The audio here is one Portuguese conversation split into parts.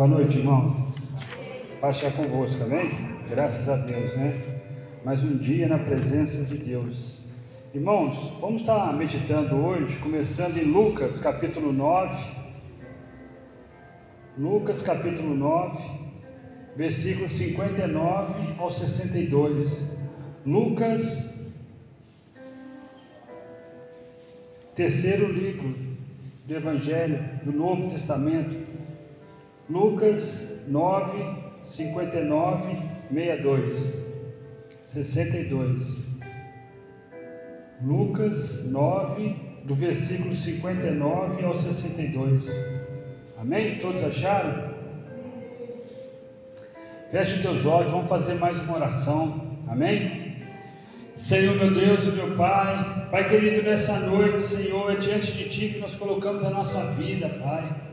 Boa noite, irmãos. Paz seja convosco, amém? Graças a Deus, né? Mais um dia na presença de Deus. Irmãos, vamos estar meditando hoje, começando em Lucas capítulo 9. Lucas capítulo 9, versículos 59 ao 62. Lucas, terceiro livro do Evangelho do Novo Testamento. Lucas 9, 59, 62. 62. Lucas 9, do versículo 59 ao 62. Amém? Todos acharam? Feche os teus olhos, vamos fazer mais uma oração. Amém? Senhor meu Deus e meu Pai, Pai querido, nessa noite, Senhor, é diante de Ti que nós colocamos a nossa vida, Pai.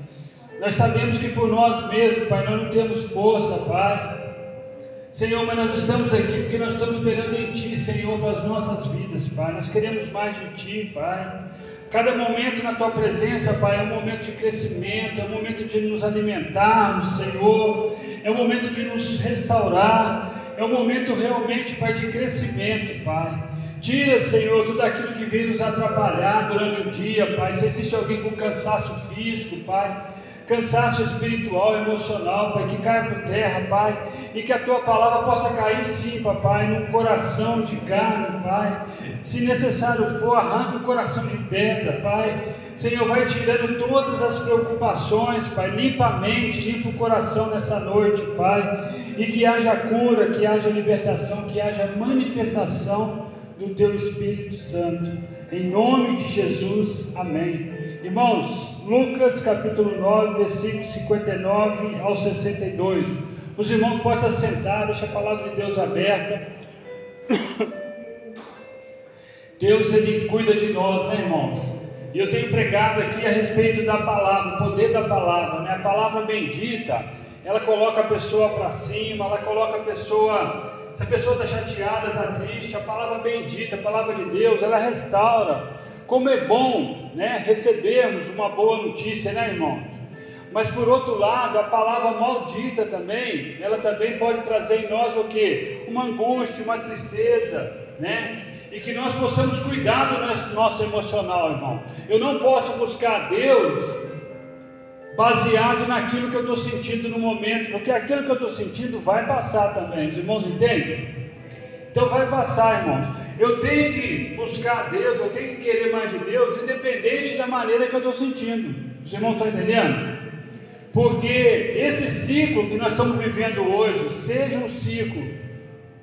Nós sabemos que por nós mesmos, Pai, nós não temos força, Pai. Senhor, mas nós estamos aqui porque nós estamos esperando em Ti, Senhor, para as nossas vidas, Pai. Nós queremos mais de Ti, Pai. Cada momento na Tua presença, Pai, é um momento de crescimento, é um momento de nos alimentarmos, Senhor. É um momento de nos restaurar. É um momento realmente, Pai, de crescimento, Pai. Tira, Senhor, tudo aquilo que vem nos atrapalhar durante o dia, Pai. Se existe alguém com cansaço físico, Pai cansaço espiritual, emocional, Pai, que caia por terra, Pai, e que a tua palavra possa cair sim, Papai, num coração de carne, Pai. Se necessário for, arranca o coração de pedra, Pai. Senhor, vai tirando todas as preocupações, Pai. Limpa a mente, limpa o coração nessa noite, Pai. E que haja cura, que haja libertação, que haja manifestação do Teu Espírito Santo. Em nome de Jesus, amém. Irmãos, Lucas capítulo 9, versículo 59 ao 62. Os irmãos podem sentados, deixa a palavra de Deus aberta. Deus ele cuida de nós, né, irmãos? E eu tenho pregado aqui a respeito da palavra, o poder da palavra, né? A palavra bendita, ela coloca a pessoa para cima, ela coloca a pessoa, se a pessoa está chateada, está triste, a palavra bendita, a palavra de Deus, ela restaura. Como é bom né, recebermos uma boa notícia, né, irmãos? Mas por outro lado, a palavra maldita também, ela também pode trazer em nós o que? Uma angústia, uma tristeza, né? E que nós possamos cuidar do nosso, emocional, irmão. Eu não posso buscar Deus baseado naquilo que eu estou sentindo no momento, porque aquilo que eu estou sentindo vai passar também. Os irmãos entendem? Então vai passar, irmãos. Eu tenho que buscar Deus, eu tenho que querer mais de Deus, independente da maneira que eu estou sentindo. Os irmãos estão entendendo? Porque esse ciclo que nós estamos vivendo hoje, seja um ciclo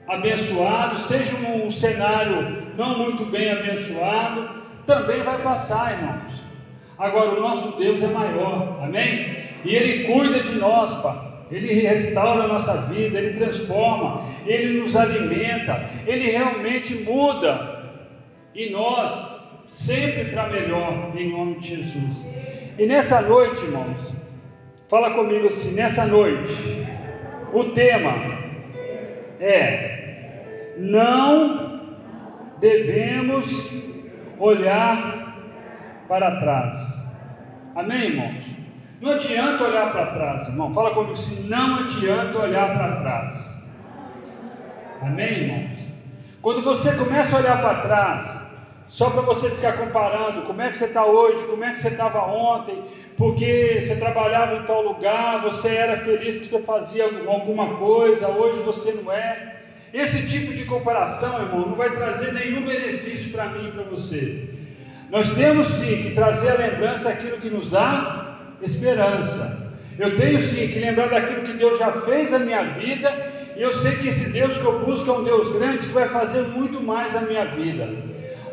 abençoado, seja um cenário não muito bem abençoado, também vai passar, irmãos. Agora, o nosso Deus é maior, amém? E Ele cuida de nós, Pai. Ele restaura a nossa vida, Ele transforma, Ele nos alimenta, Ele realmente muda. E nós, sempre para melhor, em nome de Jesus. E nessa noite, irmãos, fala comigo assim: nessa noite, o tema é: não devemos olhar para trás. Amém, irmãos? Não adianta olhar para trás, irmão. Fala comigo assim: não adianta olhar para trás. Amém, irmãos? Quando você começa a olhar para trás, só para você ficar comparando como é que você está hoje, como é que você estava ontem, porque você trabalhava em tal lugar, você era feliz porque você fazia alguma coisa, hoje você não é. Esse tipo de comparação, irmão, não vai trazer nenhum benefício para mim e para você. Nós temos sim que trazer a lembrança aquilo que nos dá esperança. Eu tenho sim que lembrar daquilo que Deus já fez na minha vida, e eu sei que esse Deus que eu busco é um Deus grande que vai fazer muito mais na minha vida.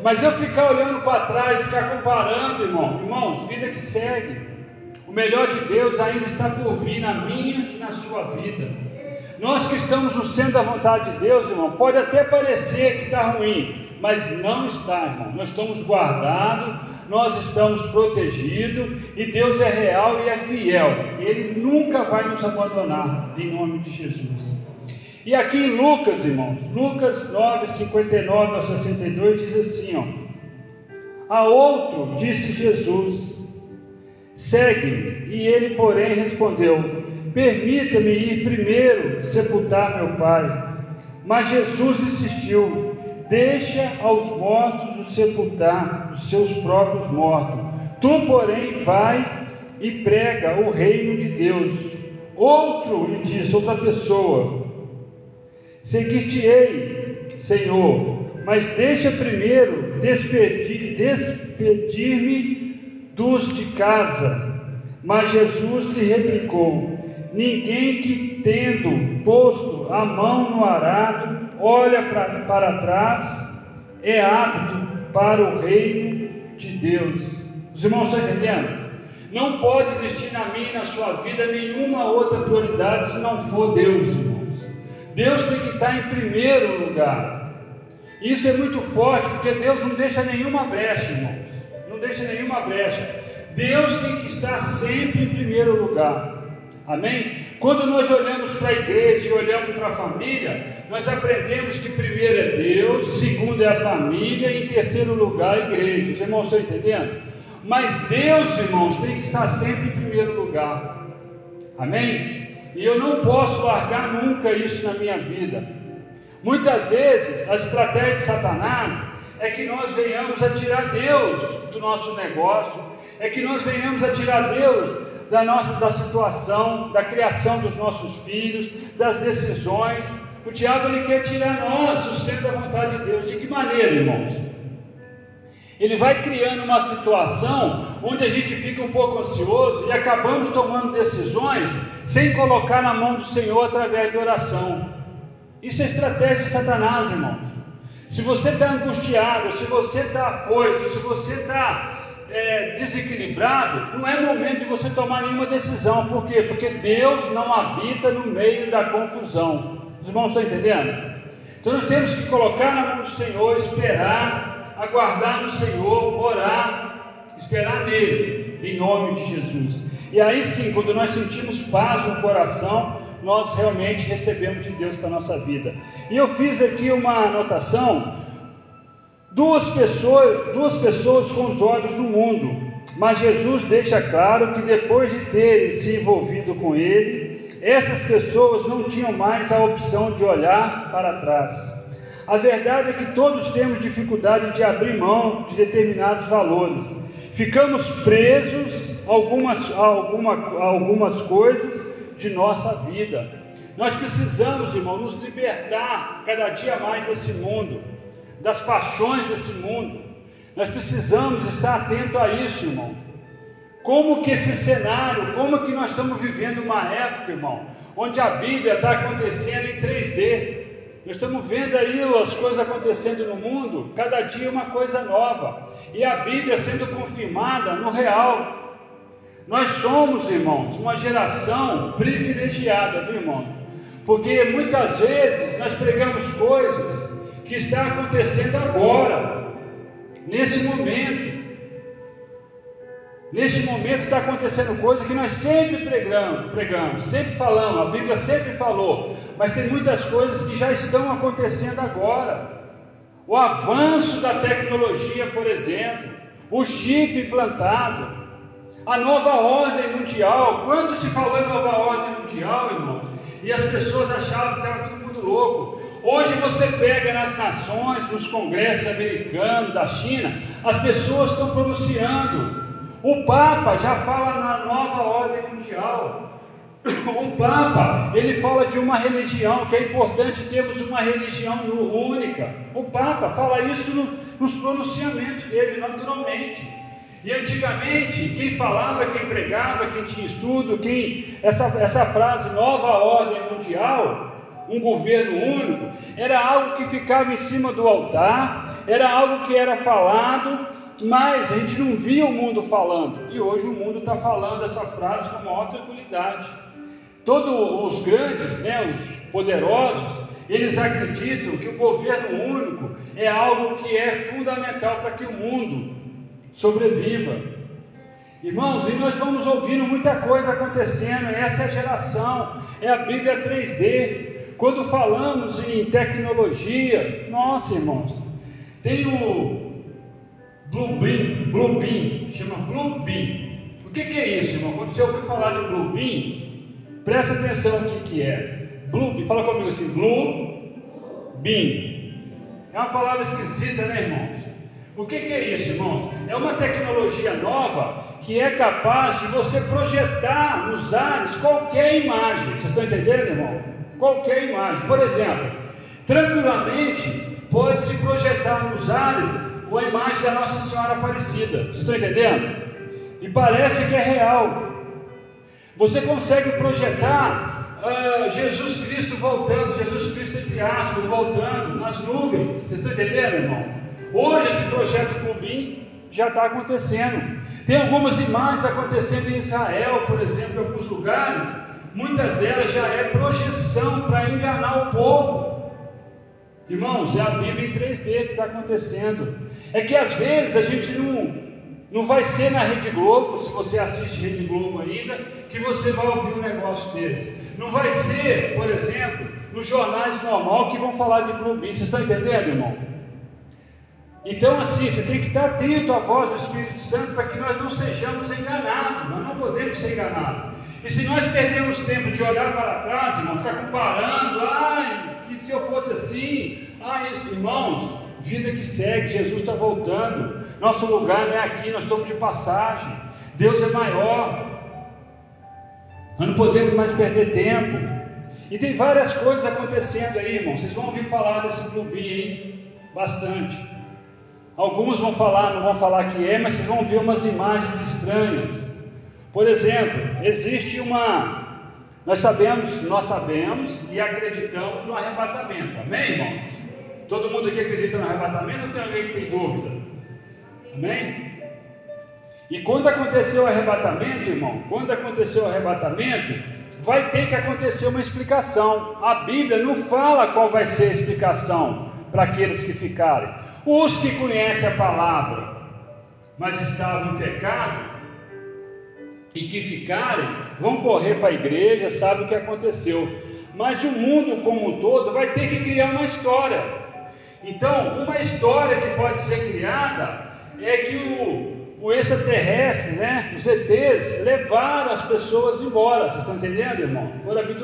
Mas eu ficar olhando para trás, ficar comparando, irmão, irmãos, vida que segue. O melhor de Deus ainda está por vir na minha e na sua vida. Nós que estamos no centro da vontade de Deus, irmão, pode até parecer que está ruim, mas não está, irmão. Nós estamos guardados, nós estamos protegidos e Deus é real e é fiel. Ele nunca vai nos abandonar, em nome de Jesus. E aqui em Lucas, irmãos, Lucas 9, 59 a 62 diz assim: ó, A outro disse Jesus: Segue-me. E ele, porém, respondeu: permita-me ir primeiro sepultar meu pai. Mas Jesus insistiu: Deixa aos mortos o sepultar os seus próprios mortos. Tu, porém, vai e prega o reino de Deus. Outro lhe disse, outra pessoa: Seguir-te-ei, Senhor, mas deixa primeiro despedir-me despedir dos de casa. Mas Jesus lhe replicou: Ninguém que, tendo posto a mão no arado, olha pra, para trás, é apto para o reino de Deus. Os irmãos estão entendendo? Não pode existir na minha e na sua vida nenhuma outra prioridade se não for Deus, irmãos. Deus tem que estar em primeiro lugar. Isso é muito forte, porque Deus não deixa nenhuma brecha, irmãos. Não deixa nenhuma brecha. Deus tem que estar sempre em primeiro lugar. Amém? Quando nós olhamos para a igreja e olhamos para a família, nós aprendemos que primeiro é Deus, segundo é a família e em terceiro lugar a igreja. Os irmãos estão entendendo? Mas Deus, irmãos, tem que estar sempre em primeiro lugar. Amém? E eu não posso largar nunca isso na minha vida. Muitas vezes a estratégia de Satanás é que nós venhamos a tirar Deus do nosso negócio, é que nós venhamos a tirar Deus da nossa da situação, da criação dos nossos filhos, das decisões. O diabo ele quer tirar nós do centro da vontade de Deus. De que maneira, irmãos? Ele vai criando uma situação onde a gente fica um pouco ansioso e acabamos tomando decisões sem colocar na mão do Senhor através de oração. Isso é estratégia de Satanás, irmão. Se você está angustiado, se você está afoito, se você está é, desequilibrado, não é momento de você tomar nenhuma decisão. Por quê? Porque Deus não habita no meio da confusão. Os irmãos estão entendendo? Então nós temos que colocar na mão do Senhor, esperar, aguardar no Senhor, orar, esperar nele, em nome de Jesus. E aí sim, quando nós sentimos paz no coração, nós realmente recebemos de Deus para a nossa vida. E eu fiz aqui uma anotação Duas pessoas, duas pessoas com os olhos no mundo, mas Jesus deixa claro que depois de terem se envolvido com ele, essas pessoas não tinham mais a opção de olhar para trás. A verdade é que todos temos dificuldade de abrir mão de determinados valores. Ficamos presos a algumas, a alguma, a algumas coisas de nossa vida. Nós precisamos, irmão, nos libertar cada dia mais desse mundo das paixões desse mundo. Nós precisamos estar atento a isso, irmão. Como que esse cenário, como que nós estamos vivendo uma época, irmão, onde a Bíblia está acontecendo em 3D. Nós estamos vendo aí as coisas acontecendo no mundo, cada dia uma coisa nova, e a Bíblia sendo confirmada no real. Nós somos, irmãos, uma geração privilegiada, viu, irmãos? Porque muitas vezes nós pregamos coisas que está acontecendo agora, nesse momento. Nesse momento está acontecendo coisa que nós sempre pregamos, pregamos, sempre falamos, a Bíblia sempre falou, mas tem muitas coisas que já estão acontecendo agora. O avanço da tecnologia, por exemplo, o chip implantado, a nova ordem mundial. Quando se falou em nova ordem mundial, irmãos, e as pessoas achavam que estava todo mundo louco. Hoje você pega nas nações, nos congressos americanos, da China, as pessoas estão pronunciando. O Papa já fala na nova ordem mundial. O Papa, ele fala de uma religião, que é importante termos uma religião única. O Papa fala isso no, nos pronunciamentos dele, naturalmente. E antigamente, quem falava, quem pregava, quem tinha estudo, quem essa, essa frase nova ordem mundial, um governo único, era algo que ficava em cima do altar, era algo que era falado, mas a gente não via o mundo falando. E hoje o mundo está falando essa frase com maior tranquilidade. Todos os grandes, né, os poderosos, eles acreditam que o governo único é algo que é fundamental para que o mundo sobreviva. Irmãos, e nós vamos ouvindo muita coisa acontecendo, essa é a geração, é a Bíblia 3D. Quando falamos em tecnologia, nossa irmãos, tem o Bluebeam, Bluebeam, chama Bluebeam. O que, que é isso, irmão? Quando você ouviu falar de Bluebeam, Presta atenção o que, é. Blue, fala comigo assim, blue, beam. É uma palavra esquisita, né, irmãos? O que, que é isso, irmãos? É uma tecnologia nova que é capaz de você projetar nos ares qualquer imagem. Vocês estão entendendo, irmão? Qualquer imagem. Por exemplo, tranquilamente pode-se projetar nos ares a imagem da Nossa Senhora Aparecida. Vocês estão entendendo? E parece que é real. Você consegue projetar uh, Jesus Cristo voltando, Jesus Cristo entre aspas, voltando nas nuvens. Vocês estão entendendo, irmão? Hoje esse projeto Clubim já está acontecendo. Tem algumas imagens acontecendo em Israel, por exemplo, em alguns lugares. Muitas delas já é projeção para enganar o povo. Irmãos, é a Bíblia em 3D que está acontecendo. É que às vezes a gente não, não vai ser na Rede Globo, se você assiste Rede Globo ainda, que você vai ouvir um negócio desse. Não vai ser, por exemplo, nos jornais normal que vão falar de clubismo. Vocês estão entendendo, irmão? Então, assim, você tem que estar atento à voz do Espírito Santo para que nós não sejamos enganados, nós não podemos ser enganados. E se nós perdemos tempo de olhar para trás, irmão, ficar comparando, ai, e se eu fosse assim? Ah, isso, irmãos, vida que segue, Jesus está voltando, nosso lugar não é aqui, nós estamos de passagem, Deus é maior, nós não podemos mais perder tempo. E tem várias coisas acontecendo aí, irmão. Vocês vão ouvir falar desse clubinho aí bastante. Alguns vão falar, não vão falar que é, mas vocês vão ver umas imagens estranhas. Por exemplo, existe uma. Nós sabemos, nós sabemos e acreditamos no arrebatamento. Amém, irmãos? Todo mundo aqui acredita no arrebatamento ou tem alguém que tem dúvida? Amém? E quando aconteceu o arrebatamento, irmão, quando aconteceu o arrebatamento, vai ter que acontecer uma explicação. A Bíblia não fala qual vai ser a explicação para aqueles que ficarem. Os que conhecem a palavra, mas estavam em pecado, e que ficarem, vão correr para a igreja, sabe o que aconteceu. Mas o mundo como um todo vai ter que criar uma história. Então, uma história que pode ser criada é que o, o extraterrestre, né, os ETs, levaram as pessoas embora. Vocês estão entendendo, irmão? Foram abduzidos.